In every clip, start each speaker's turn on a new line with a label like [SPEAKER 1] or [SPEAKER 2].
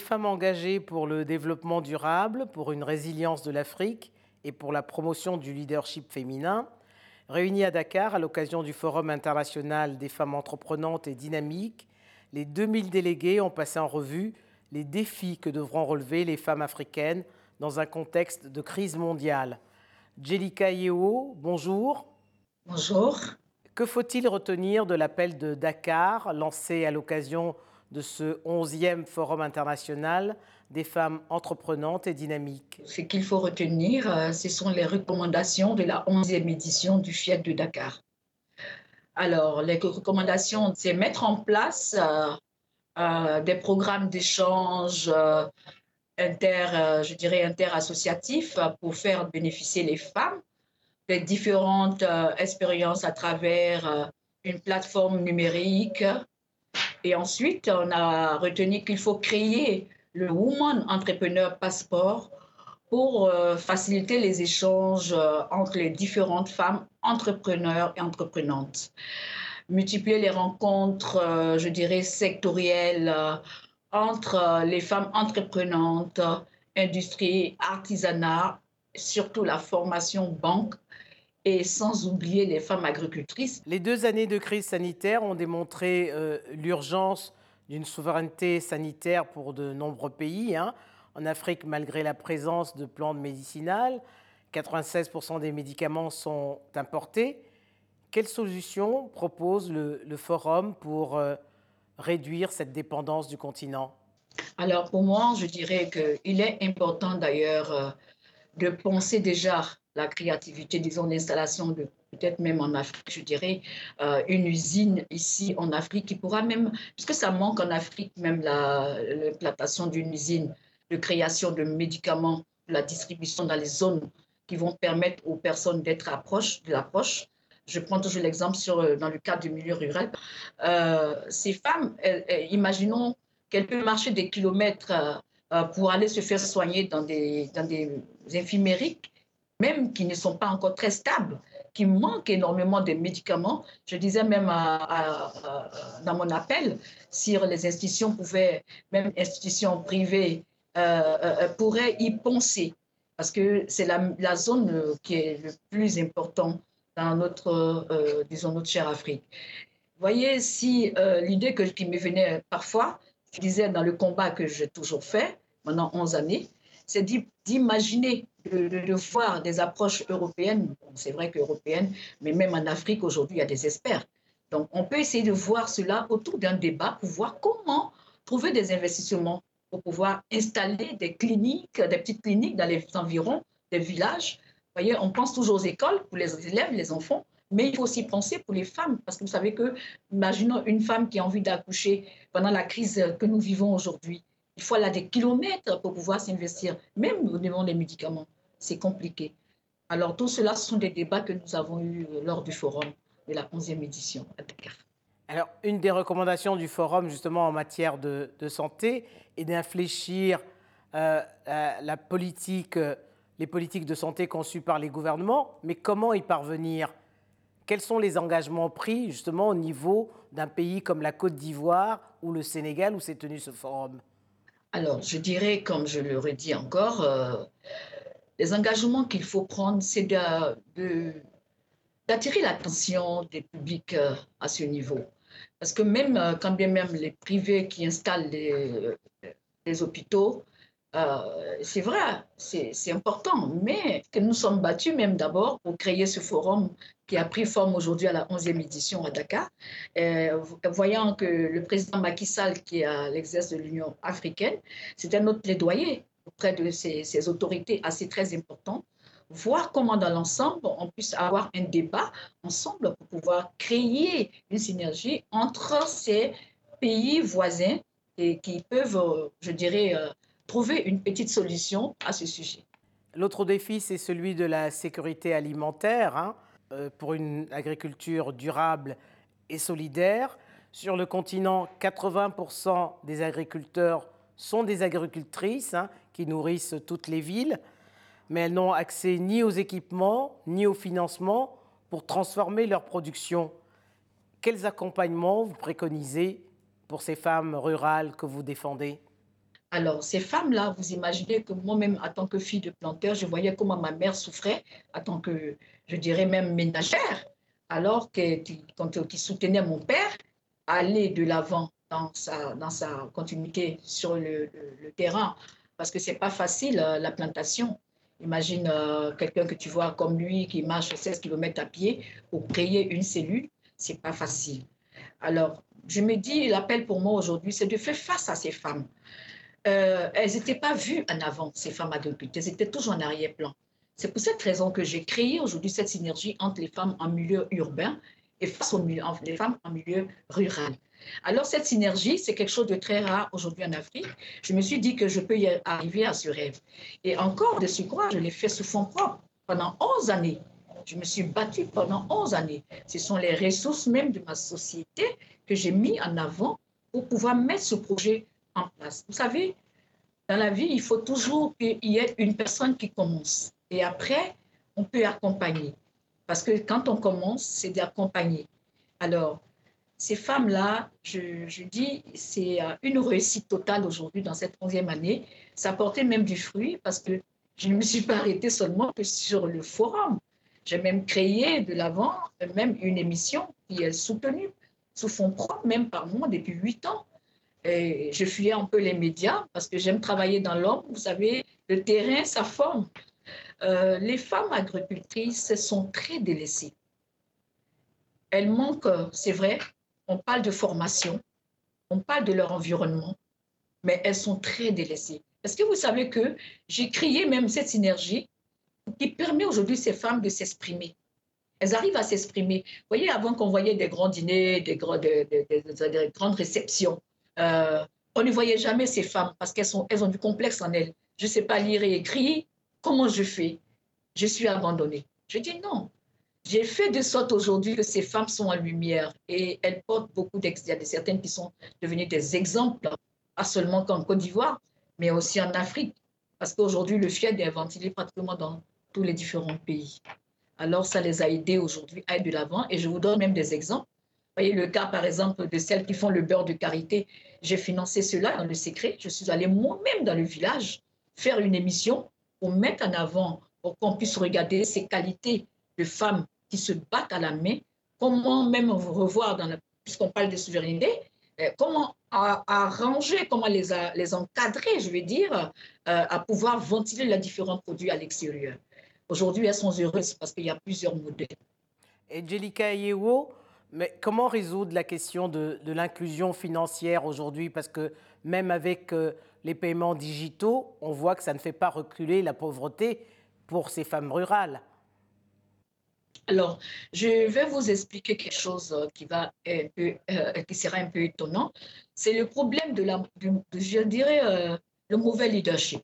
[SPEAKER 1] Femmes engagées pour le développement durable, pour une résilience de l'Afrique et pour la promotion du leadership féminin, réunies à Dakar à l'occasion du Forum international des femmes entreprenantes et dynamiques, les 2000 délégués ont passé en revue les défis que devront relever les femmes africaines dans un contexte de crise mondiale. Jelika Yeo, bonjour.
[SPEAKER 2] Bonjour.
[SPEAKER 1] Que faut-il retenir de l'appel de Dakar lancé à l'occasion de ce 11e Forum international des femmes entreprenantes et dynamiques
[SPEAKER 2] Ce qu'il faut retenir, euh, ce sont les recommandations de la 11e édition du FIAC de Dakar. Alors, les recommandations, c'est mettre en place euh, euh, des programmes d'échange inter, je dirais, interassociatifs pour faire bénéficier les femmes des différentes expériences à travers une plateforme numérique, et ensuite, on a retenu qu'il faut créer le Woman Entrepreneur Passport pour euh, faciliter les échanges euh, entre les différentes femmes entrepreneurs et entreprenantes. Multiplier les rencontres, euh, je dirais, sectorielles entre les femmes entreprenantes, industrie, artisanat, surtout la formation banque et sans oublier les femmes agricultrices.
[SPEAKER 1] Les deux années de crise sanitaire ont démontré euh, l'urgence d'une souveraineté sanitaire pour de nombreux pays. Hein. En Afrique, malgré la présence de plantes médicinales, 96% des médicaments sont importés. Quelles solutions propose le, Forum pour euh, réduire cette dépendance du continent?
[SPEAKER 2] Alors pour moi, je dirais qu'il est important d'ailleurs euh, de penser déjà la créativité, disons, l'installation de peut-être même en Afrique, je dirais, euh, une usine ici en Afrique qui pourra même, puisque ça manque en Afrique, même l'implantation d'une usine de création de médicaments, la distribution dans les zones qui vont permettre aux personnes d'être approches de l'approche. Je prends toujours l'exemple euh, dans le cadre du milieu rural. Euh, ces femmes, imaginons qu'elles peuvent marcher des kilomètres pour aller se faire soigner dans des, dans des infirmeries même qui ne sont pas encore très stables, qui manquent énormément de médicaments. Je disais même dans mon appel, si les institutions pouvaient, même institutions privées, euh, euh, pourraient y penser, parce que c'est la, zone qui est le plus important dans notre, euh, disons, notre chère Afrique. Voyez, si l'idée qui me venait parfois, je disais dans le combat que j'ai toujours fait, pendant 11 années, c'est d'imaginer, de, voir des approches européennes. c'est vrai qu'européennes, mais même en Afrique aujourd'hui, il y a des experts. Donc, on peut essayer de voir cela autour d'un débat pour voir comment trouver des investissements pour pouvoir installer des cliniques, des petites cliniques dans les environs des villages. Vous voyez, on pense toujours aux écoles pour les élèves, les enfants, mais il faut aussi penser pour les femmes, parce que vous savez que, imaginons une femme qui a envie d'accoucher pendant la crise que nous vivons aujourd'hui. Il faut aller des kilomètres pour pouvoir s'investir, même au niveau des médicaments. C'est compliqué. Alors, tout cela, ce sont des débats que nous avons eus euh, lors du forum de la 11e édition à.
[SPEAKER 1] Alors, une des recommandations du forum, justement, en matière de, santé, est d'infléchir euh, la politique, euh, les politiques de santé conçues par les gouvernements. Mais comment y parvenir? Quels sont les engagements pris, justement, au niveau d'un pays comme la Côte d'Ivoire ou le Sénégal, où s'est tenu ce forum?
[SPEAKER 2] Alors, je dirais, comme je le redis encore, euh, les engagements qu'il faut prendre, c'est d'attirer l'attention des publics euh, à ce niveau. Parce que même euh, quand bien même les privés qui installent les hôpitaux euh, c'est vrai, c'est important, mais que nous sommes battus même d'abord pour créer ce forum qui a pris forme aujourd'hui à la 11e édition à Dakar. Euh, voyant que le président Macky Sall, qui est à l'exercice de l'Union africaine, c'était notre plaidoyer auprès de ces, ces, autorités assez très importantes, voir comment dans l'ensemble on puisse avoir un débat ensemble pour pouvoir créer une synergie entre ces pays voisins et qui peuvent, euh, je dirais, trouver une petite solution à ce sujet.
[SPEAKER 1] L'autre défi, c'est celui de la sécurité alimentaire hein, euh, pour une agriculture durable et solidaire. Sur le continent, 80% des agriculteurs sont des agricultrices hein, qui nourrissent toutes les villes, mais elles n'ont accès ni aux équipements ni au financement pour transformer leur production. Quels accompagnements vous préconisez pour ces femmes rurales que vous défendez?
[SPEAKER 2] Alors, ces femmes-là, vous imaginez que moi-même, en tant que fille de planteur, je voyais comment ma mère souffrait, en tant que, je dirais même ménagère, alors qu'elle qui soutenait mon père, aller de l'avant dans sa, dans sa continuité sur le, terrain, parce que c'est pas facile, euh, la plantation. Imagine euh, quelqu'un que tu vois comme lui qui marche 16 km à pied pour créer une cellule, c'est pas facile. Alors, je me dis, l'appel pour moi aujourd'hui, c'est de faire face à ces femmes. Euh, elles n'étaient pas vues en avant, ces femmes agricultrices, elles étaient toujours en arrière-plan. C'est pour cette raison que j'ai créé aujourd'hui cette synergie entre les femmes en milieu urbain et face aux les femmes en milieu rural. Alors cette synergie, c'est quelque chose de très rare aujourd'hui en Afrique. Je me suis dit que je peux y arriver à ce rêve. Et encore de ce quoi, je l'ai fait sous fond propre pendant 11 années. Je me suis battue pendant 11 années. Ce sont les ressources même de ma société que j'ai mis en avant pour pouvoir mettre ce projet en place. Vous savez, dans la vie, il faut toujours qu'il y ait une personne qui commence. Et après, on peut accompagner. Parce que quand on commence, c'est d'accompagner. Alors, ces femmes-là, je, dis, c'est euh, une réussite totale aujourd'hui dans cette 11e année. Ça porté même du fruit parce que je ne me suis pas arrêtée seulement que sur le forum. J'ai même créé de l'avant, même une émission qui est soutenue sous fonds propres, même par moi, depuis huit ans. Je fuyais un peu les médias parce que j'aime travailler dans l'homme. Vous savez, le terrain, ça forme. Euh, les femmes agricultrices sont très délaissées. Elles manquent, c'est vrai, on parle de formation, on parle de leur environnement, mais elles sont très délaissées. Est-ce que vous savez que j'ai créé même cette synergie qui permet aujourd'hui ces femmes de s'exprimer? Elles arrivent à s'exprimer. Vous voyez, avant qu'on voyait des grands dîners, des, grandes réceptions, euh, on ne voyait jamais ces femmes parce qu'elles elles ont du complexe en elles. Je ne sais pas lire et écrire. Comment je fais? Je suis abandonnée. Je dis non. J'ai fait de sorte aujourd'hui que ces femmes sont en lumière et elles portent beaucoup d'exemples. Il y a certaines qui sont devenues des exemples, pas seulement qu'en Côte d'Ivoire, mais aussi en Afrique. Parce qu'aujourd'hui, le fiel est ventilé pratiquement dans tous les différents pays. Alors, ça les a aidés aujourd'hui à être de l'avant. Et je vous donne même des exemples. Voyez le cas, par exemple, de celles qui font le beurre de karité. J'ai financé cela dans le secret. Je suis allée moi-même dans le village faire une émission pour mettre en avant, pour qu'on puisse regarder ces qualités de femmes qui se battent à la main, comment même revoir, dans puisqu'on parle de souveraineté, euh, comment arranger, comment les, encadrer, je veux dire, euh, à pouvoir ventiler les différents produits à l'extérieur. Aujourd'hui, elles sont heureuses parce qu'il y a plusieurs modèles.
[SPEAKER 1] Angelica Yewo, mais comment résoudre la question de, l'inclusion financière aujourd'hui? Parce que même avec euh, les paiements digitaux, on voit que ça ne fait pas reculer la pauvreté pour ces femmes rurales.
[SPEAKER 2] Alors, je vais vous expliquer quelque chose euh, qui, va un euh, qui sera un peu étonnant. C'est le problème de la, je dirais, le mauvais leadership.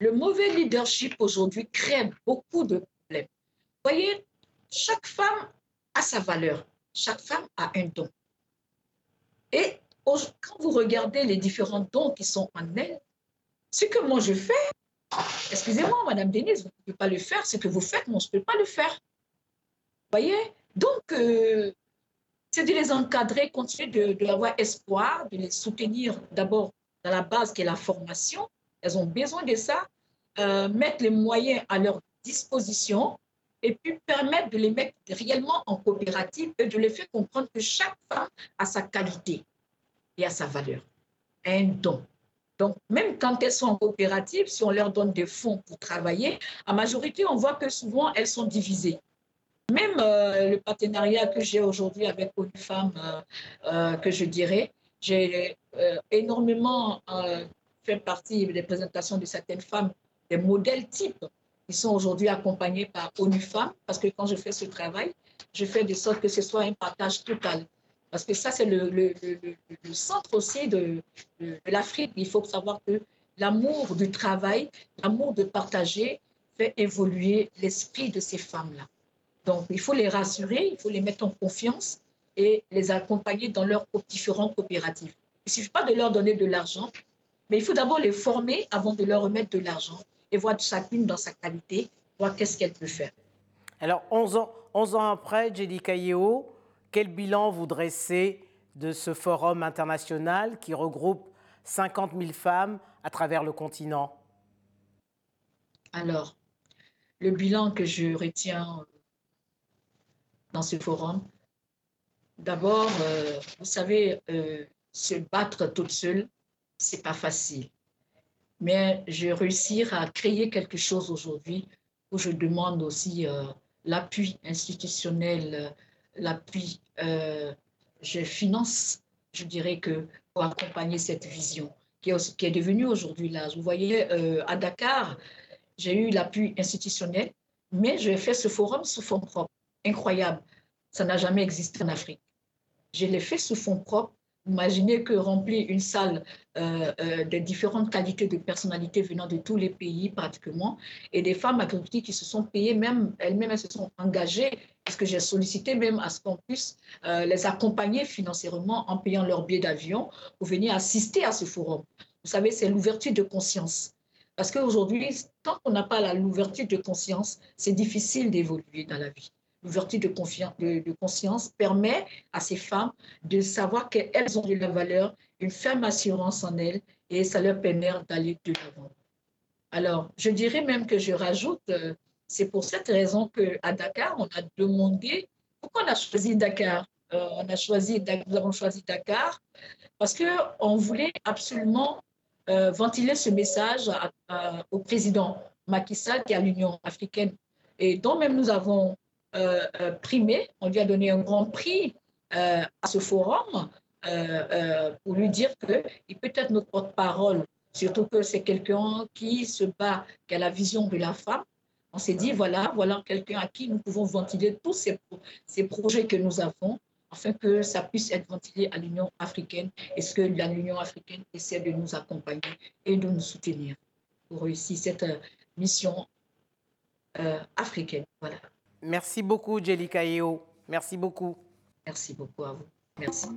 [SPEAKER 2] Le mauvais leadership aujourd'hui crée beaucoup de problèmes. Vous voyez, chaque femme a sa valeur. Chaque femme a un don. Et quand vous regardez les différents dons qui sont en elle, ce que moi je fais, excusez-moi, Madame Denise, vous ne pouvez pas le faire, ce que vous faites, moi je ne peux pas le faire. Vous voyez? Donc, euh, c'est de les encadrer, continuer de, avoir espoir, de les soutenir d'abord dans la base qui est la formation. Elles ont besoin de ça, euh, mettre les moyens à leur disposition et puis permettre de les mettre réellement en coopérative et de les faire comprendre que chaque femme a sa qualité et a sa valeur, un don. Donc, même quand elles sont en coopérative, si on leur donne des fonds pour travailler, en majorité, on voit que souvent, elles sont divisées. Même euh, le partenariat que j'ai aujourd'hui avec une femme, euh, euh, que je dirais, j'ai énormément fait partie des présentations de certaines femmes, des modèles types qui sont aujourd'hui accompagnés par ONU Femmes, parce que quand je fais ce travail, je fais de sorte que ce soit un partage total. Parce que ça, c'est le, centre aussi de, de, l'Afrique. Il faut savoir que l'amour du travail, l'amour de partager fait évoluer l'esprit de ces femmes-là. Donc, il faut les rassurer, il faut les mettre en confiance et les accompagner dans leurs différentes coopératives. Il ne suffit pas de leur donner de l'argent, mais il faut d'abord les former avant de leur remettre de l'argent et voir chacune dans sa qualité, voir qu'est-ce qu'elle peut faire.
[SPEAKER 1] Alors, 11 ans, 11 ans après, Jenny quel bilan vous dressez de ce forum international qui regroupe 50 000 femmes à travers le continent?
[SPEAKER 2] Alors, le bilan que je retiens dans ce forum, d'abord, euh, vous savez, euh, se battre toute seule, c'est pas facile. Mais je réussir à créer quelque chose aujourd'hui où je demande aussi euh, l'appui institutionnel, l'appui, je finance, je dirais que pour accompagner cette vision qui est, devenue aujourd'hui là. Vous voyez, à Dakar, j'ai eu l'appui institutionnel, mais je fait ce forum sous fonds propres. Incroyable. Ça n'a jamais existé en Afrique. Je l'ai fait sous fonds propres. Imaginez que remplir une salle euh, euh, de différentes qualités de personnalités venant de tous les pays pratiquement, et des femmes agricultrices qui se sont payées, même elles-mêmes elles se sont engagées, parce que j'ai sollicité même à ce qu'on puisse euh, les accompagner financièrement en payant leur billet d'avion pour venir assister à ce forum. Vous savez, c'est l'ouverture de conscience. Parce qu'aujourd'hui, tant qu'on n'a pas l'ouverture de conscience, c'est difficile d'évoluer dans la vie. L'ouverture de, de, conscience permet à ces femmes de savoir qu'elles ont de la valeur, une ferme assurance en elles, et ça leur permet d'aller de l'avant. Alors, je dirais même que je rajoute, euh, c'est pour cette raison qu'à Dakar, on a demandé, pourquoi on a choisi Dakar euh, on a choisi, Nous avons choisi Dakar parce qu'on voulait absolument euh, ventiler ce message au président Macky Sall qui est à l'Union africaine et dont même nous avons primé, on lui a donné un grand prix à ce forum pour lui dire qu'il peut être notre porte-parole, surtout que c'est quelqu'un qui se bat, qui a la vision de la femme. On s'est dit, voilà, voilà quelqu'un à qui nous pouvons ventiler tous ces, projets que nous avons afin que ça puisse être ventilé à l'Union africaine et ce que l'Union africaine essaie de nous accompagner et de nous soutenir pour réussir cette euh, mission euh, africaine. Voilà.
[SPEAKER 1] Merci beaucoup, Jelly Eo. Merci beaucoup.
[SPEAKER 2] Merci beaucoup à vous. Merci.